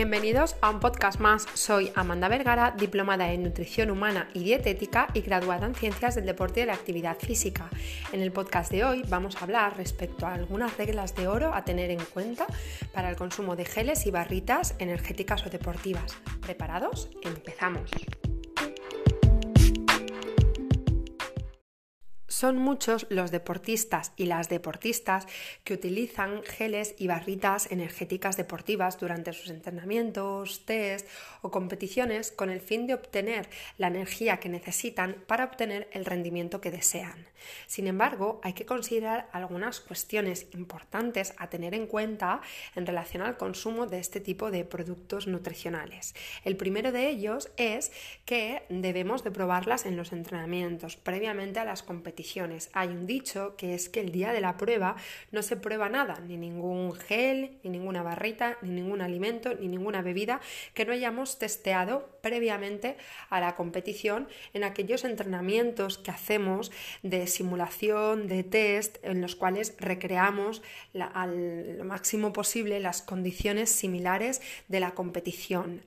Bienvenidos a un podcast más. Soy Amanda Vergara, diplomada en nutrición humana y dietética y graduada en ciencias del deporte y de la actividad física. En el podcast de hoy vamos a hablar respecto a algunas reglas de oro a tener en cuenta para el consumo de geles y barritas energéticas o deportivas. ¿Preparados? Empezamos. Son muchos los deportistas y las deportistas que utilizan geles y barritas energéticas deportivas durante sus entrenamientos, test o competiciones con el fin de obtener la energía que necesitan para obtener el rendimiento que desean. Sin embargo, hay que considerar algunas cuestiones importantes a tener en cuenta en relación al consumo de este tipo de productos nutricionales. El primero de ellos es que debemos de probarlas en los entrenamientos previamente a las competiciones hay un dicho que es que el día de la prueba no se prueba nada, ni ningún gel, ni ninguna barrita, ni ningún alimento, ni ninguna bebida que no hayamos testeado previamente a la competición en aquellos entrenamientos que hacemos de simulación, de test, en los cuales recreamos al máximo posible las condiciones similares de la competición.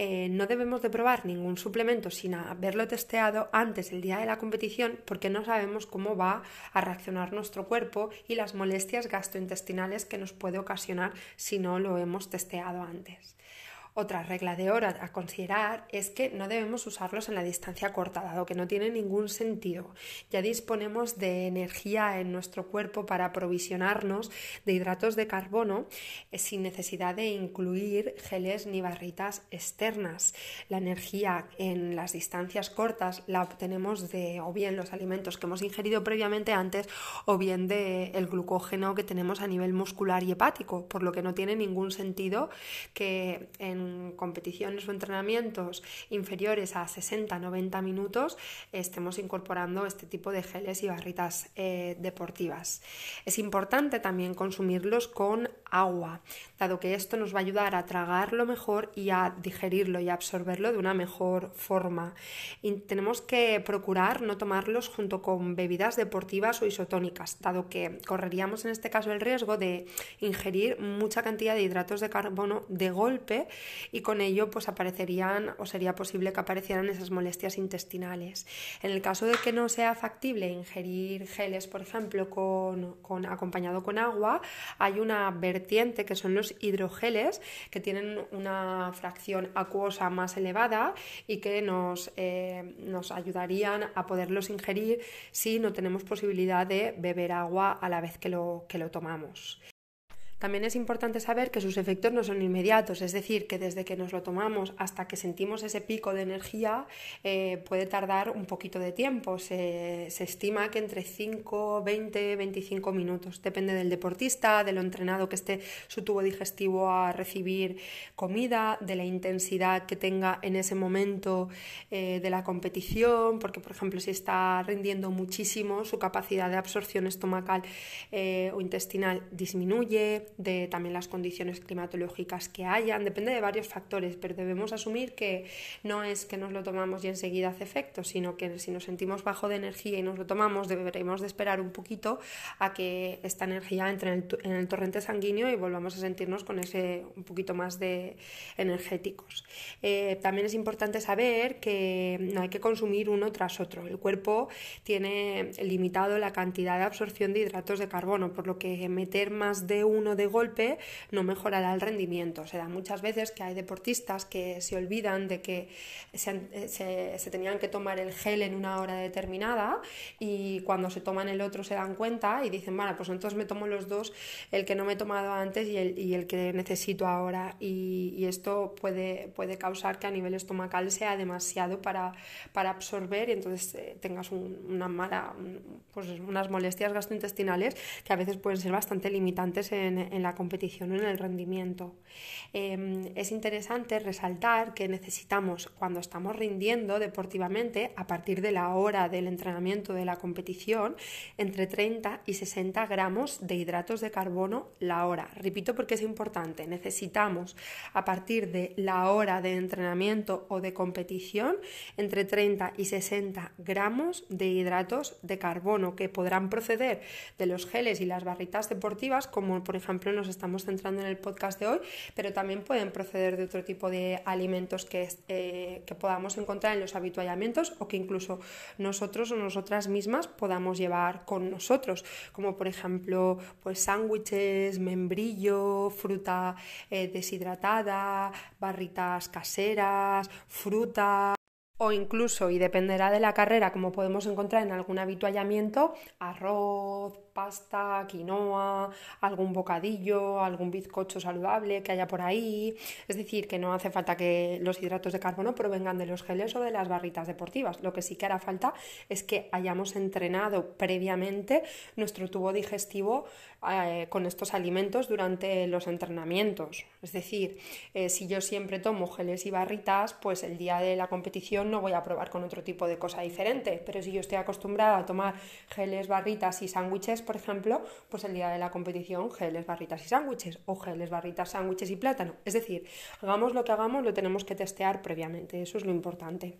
Eh, no debemos de probar ningún suplemento sin haberlo testeado antes del día de la competición porque no sabemos cómo va a reaccionar nuestro cuerpo y las molestias gastrointestinales que nos puede ocasionar si no lo hemos testeado antes. Otra regla de oro a considerar es que no debemos usarlos en la distancia corta, dado que no tiene ningún sentido. Ya disponemos de energía en nuestro cuerpo para aprovisionarnos de hidratos de carbono eh, sin necesidad de incluir geles ni barritas externas. La energía en las distancias cortas la obtenemos de o bien los alimentos que hemos ingerido previamente antes o bien del el glucógeno que tenemos a nivel muscular y hepático, por lo que no tiene ningún sentido que en competiciones o entrenamientos inferiores a 60-90 minutos estemos incorporando este tipo de geles y barritas eh, deportivas. Es importante también consumirlos con agua, dado que esto nos va a ayudar a tragarlo mejor y a digerirlo y absorberlo de una mejor forma. Tenemos que procurar no tomarlos junto con bebidas deportivas o isotónicas, dado que correríamos en este caso el riesgo de ingerir mucha cantidad de hidratos de carbono de golpe y con ello pues aparecerían o sería posible que aparecieran esas molestias intestinales. En el caso de que no sea factible ingerir geles, por ejemplo, con, acompañado con agua, hay una vertiente que son los hidrogeles que tienen una fracción acuosa más elevada y que nos, eh, nos ayudarían a poderlos ingerir si no tenemos posibilidad de beber agua a la vez que lo, que lo tomamos. También es importante saber que sus efectos no son inmediatos, es decir, que desde que nos lo tomamos hasta que sentimos ese pico de energía eh, puede tardar un poquito de tiempo. Se, estima que entre 5, 20, 25 minutos. Depende del deportista, de lo entrenado que esté su tubo digestivo a recibir comida, de la intensidad que tenga en ese momento eh, de la competición, porque por ejemplo si está rindiendo muchísimo, su capacidad de absorción estomacal eh, o intestinal disminuye de también las condiciones climatológicas que hayan, depende de varios factores, pero debemos asumir que no es que nos lo tomamos y enseguida hace efecto, sino que si nos sentimos bajo de energía y nos lo tomamos, deberemos de esperar un poquito a que esta energía entre en el, torrente sanguíneo y volvamos a sentirnos con ese un poquito más de energéticos. Eh, también es importante saber que no hay que consumir uno tras otro. El cuerpo tiene limitado la cantidad de absorción de hidratos de carbono, por lo que meter más de uno de golpe no mejorará el rendimiento. Se da muchas veces que hay deportistas que se olvidan de que se, se, tenían que tomar el gel en una hora determinada y cuando se toman el otro se dan cuenta y dicen, bueno, pues entonces me tomo los dos, el que no me he tomado antes y el, y el que necesito ahora. Y, y, esto puede, puede causar que a nivel estomacal sea demasiado para, para absorber y entonces eh, tengas una mala, pues unas molestias gastrointestinales que a veces pueden ser bastante limitantes en, en la competición o en el rendimiento. Em, es interesante resaltar que necesitamos, cuando estamos rindiendo deportivamente, a partir de la hora del entrenamiento de la competición, entre 30 y 60 gramos de hidratos de carbono la hora. Repito porque es importante, necesitamos a partir de la hora de entrenamiento o de competición entre 30 y 60 gramos de hidratos de carbono que podrán proceder de los geles y las barritas deportivas, como por ejemplo nos estamos centrando en el podcast de hoy, pero también pueden proceder de otro tipo de alimentos que, eh, que podamos encontrar en los habituallamientos o que incluso nosotros o nosotras mismas podamos llevar con nosotros, como por ejemplo, pues sándwiches, membrillo, fruta eh, deshidratada, barritas caseras, fruta o incluso, y dependerá de la carrera, como podemos encontrar en algún habituallamiento, arroz, pasta, quinoa, algún bocadillo, algún bizcocho saludable que haya por ahí. Es decir, que no hace falta que los hidratos de carbono provengan de los geles o de las barritas deportivas. Lo que sí que hará falta es que hayamos entrenado previamente nuestro tubo digestivo eh, con estos alimentos durante los entrenamientos. Es decir, eh, si yo siempre tomo geles y barritas, pues el día de la competición no voy a probar con otro tipo de cosa diferente. Pero si yo estoy acostumbrada a tomar geles, barritas y sándwiches, por ejemplo, pues el día de la competición geles, barritas y sándwiches o geles, barritas, sándwiches y plátano. Es decir, hagamos lo que hagamos, lo tenemos que testear previamente, eso es lo importante.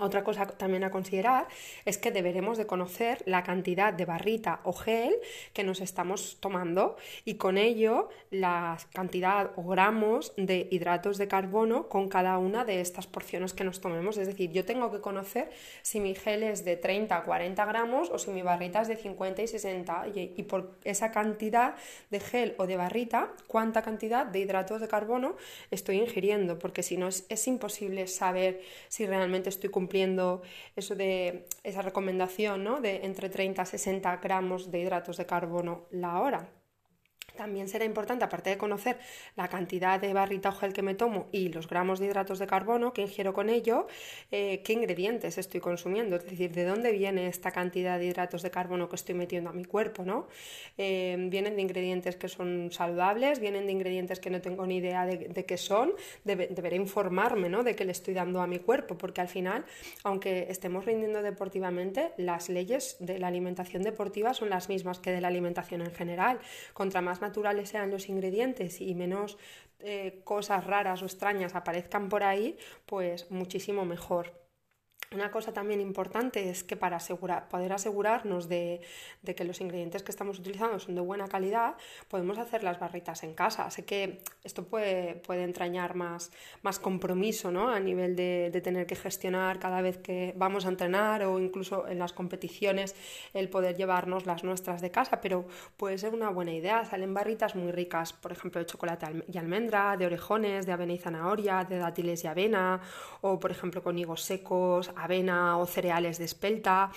Otra cosa también a considerar es que deberemos de conocer la cantidad de barrita o gel que nos estamos tomando y con ello la cantidad o gramos de hidratos de carbono con cada una de estas porciones que nos tomemos. Es decir, yo tengo que conocer si mi gel es de 30 a 40 gramos o si mi barrita es de 50 y 60 y, por esa cantidad de gel o de barrita, cuánta cantidad de hidratos de carbono estoy ingiriendo, porque si no es, es imposible saber si realmente estoy cumpliendo cumpliendo eso de esa recomendación ¿no? de entre 30 a 60 gramos de hidratos de carbono la hora. También será importante, aparte de conocer la cantidad de barrita o gel que me tomo y los gramos de hidratos de carbono que ingiero con ello, eh, qué ingredientes estoy consumiendo, es decir, de dónde viene esta cantidad de hidratos de carbono que estoy metiendo a mi cuerpo, ¿no? Eh, vienen de ingredientes que son saludables, vienen de ingredientes que no tengo ni idea de, qué son, deberé informarme, ¿no? De qué le estoy dando a mi cuerpo, porque al final, aunque estemos rindiendo deportivamente, las leyes de la alimentación deportiva son las mismas que de la alimentación en general. Contra más naturales sean los ingredientes y menos eh, cosas raras o extrañas aparezcan por ahí, pues muchísimo mejor. Una cosa también importante es que para asegurar, poder asegurarnos de, que los ingredientes que estamos utilizando son de buena calidad, podemos hacer las barritas en casa. Sé que esto puede, puede entrañar más, más compromiso ¿no? a nivel de, de, tener que gestionar cada vez que vamos a entrenar o incluso en las competiciones el poder llevarnos las nuestras de casa, pero puede ser una buena idea. Salen barritas muy ricas, por ejemplo, de chocolate y almendra, de orejones, de avena y zanahoria, de dátiles y avena, o por ejemplo con higos secos avena o cereales de espelta,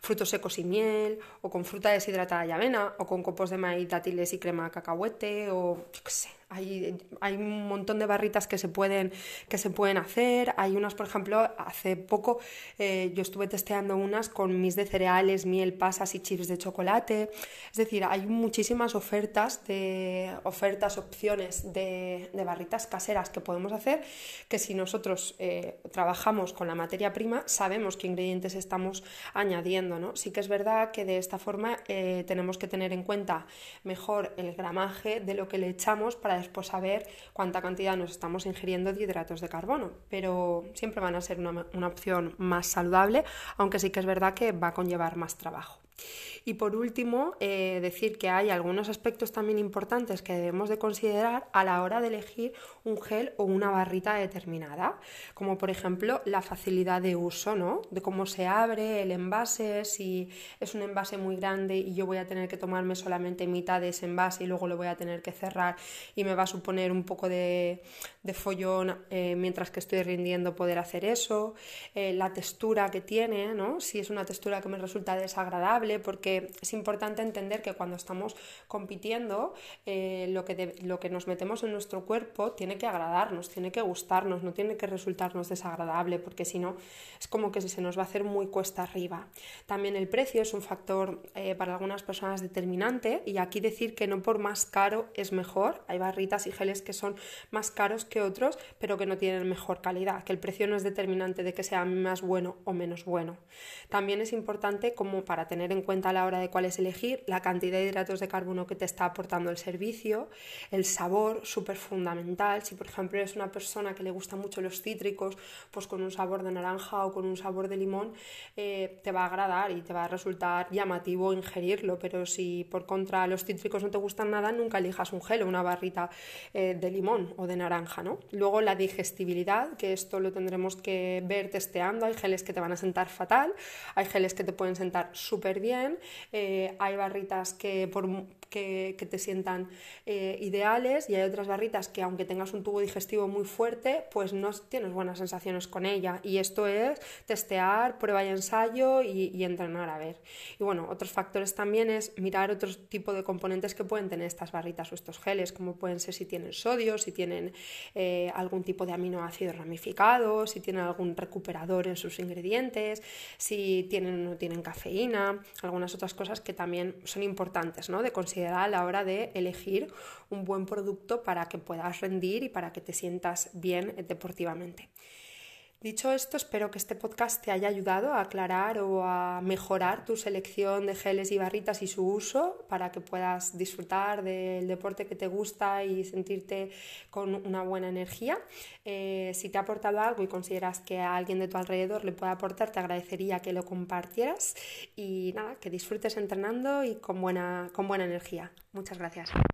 frutos secos y miel, o con fruta deshidratada y avena, o con copos de maíz, dátiles y crema de cacahuete, o yo qué sé, hay, hay, un montón de barritas que se pueden, que se pueden hacer. Hay unas, por ejemplo, hace poco eh, yo estuve testeando unas con mis de cereales, miel, pasas y chips de chocolate. Es decir, hay muchísimas ofertas, de, ofertas opciones de, de barritas caseras que podemos hacer que si nosotros eh, trabajamos con la materia prima sabemos qué ingredientes estamos añadiendo. ¿no? Sí que es verdad que de esta forma eh, tenemos que tener en cuenta mejor el gramaje de lo que le echamos para después saber cuánta cantidad nos estamos ingiriendo de hidratos de carbono, pero siempre van a ser una, una opción más saludable, aunque sí que es verdad que va a conllevar más trabajo. Y por último, eh, decir que hay algunos aspectos también importantes que debemos de considerar a la hora de elegir un gel o una barrita determinada, como por ejemplo la facilidad de uso, ¿no? De cómo se abre el envase, si es un envase muy grande y yo voy a tener que tomarme solamente mitad de ese envase y luego lo voy a tener que cerrar y me va a suponer un poco de, follón eh, mientras que estoy rindiendo poder hacer eso, eh, la textura que tiene, ¿no? Si es una textura que me resulta desagradable, porque es importante entender que cuando estamos compitiendo, eh, lo, que lo que nos metemos en nuestro cuerpo tiene que agradarnos, tiene que gustarnos, no tiene que resultarnos desagradable, porque si no, es como que se nos va a hacer muy cuesta arriba. También el precio es un factor eh, para algunas personas determinante, y aquí decir que no por más caro es mejor, hay barritas y geles que son más caros que otros, pero que no tienen mejor calidad, que el precio no es determinante de que sea más bueno o menos bueno. También es importante como para tener en en cuenta a la hora de cuáles elegir, la cantidad de hidratos de carbono que te está aportando el servicio, el sabor, súper fundamental. Si por ejemplo eres una persona que le gusta mucho los cítricos, pues con un sabor de naranja o con un sabor de limón eh, te va a agradar y te va a resultar llamativo ingerirlo, pero si por contra los cítricos no te gustan nada, nunca elijas un gel o una barrita eh, de limón o de naranja. ¿no? Luego la digestibilidad, que esto lo tendremos que ver testeando, hay geles que te van a sentar fatal, hay geles que te pueden sentar súper bien, eh, hay barritas que, te sientan eh, ideales y hay otras barritas que aunque tengas un tubo digestivo muy fuerte, pues no tienes buenas sensaciones con ella. Y esto es testear, prueba y ensayo y, entrenar a ver. Y bueno, otros factores también es mirar otro tipo de componentes que pueden tener estas barritas o estos geles, como pueden ser si tienen sodio, si tienen eh, algún tipo de aminoácido ramificado, si tienen algún recuperador en sus ingredientes, si tienen o no tienen cafeína, algunas otras cosas que también son importantes ¿no? de considerar a la hora de elegir un buen producto para que puedas rendir y para que te sientas bien deportivamente. Dicho esto, espero que este podcast te haya ayudado a aclarar o a mejorar tu selección de geles y barritas y su uso para que puedas disfrutar del deporte que te gusta y sentirte con una buena energía. Eh, si te ha aportado algo y consideras que a alguien de tu alrededor le puede aportar, te agradecería que lo compartieras y nada, que disfrutes entrenando y con buena, con buena energía. Muchas gracias.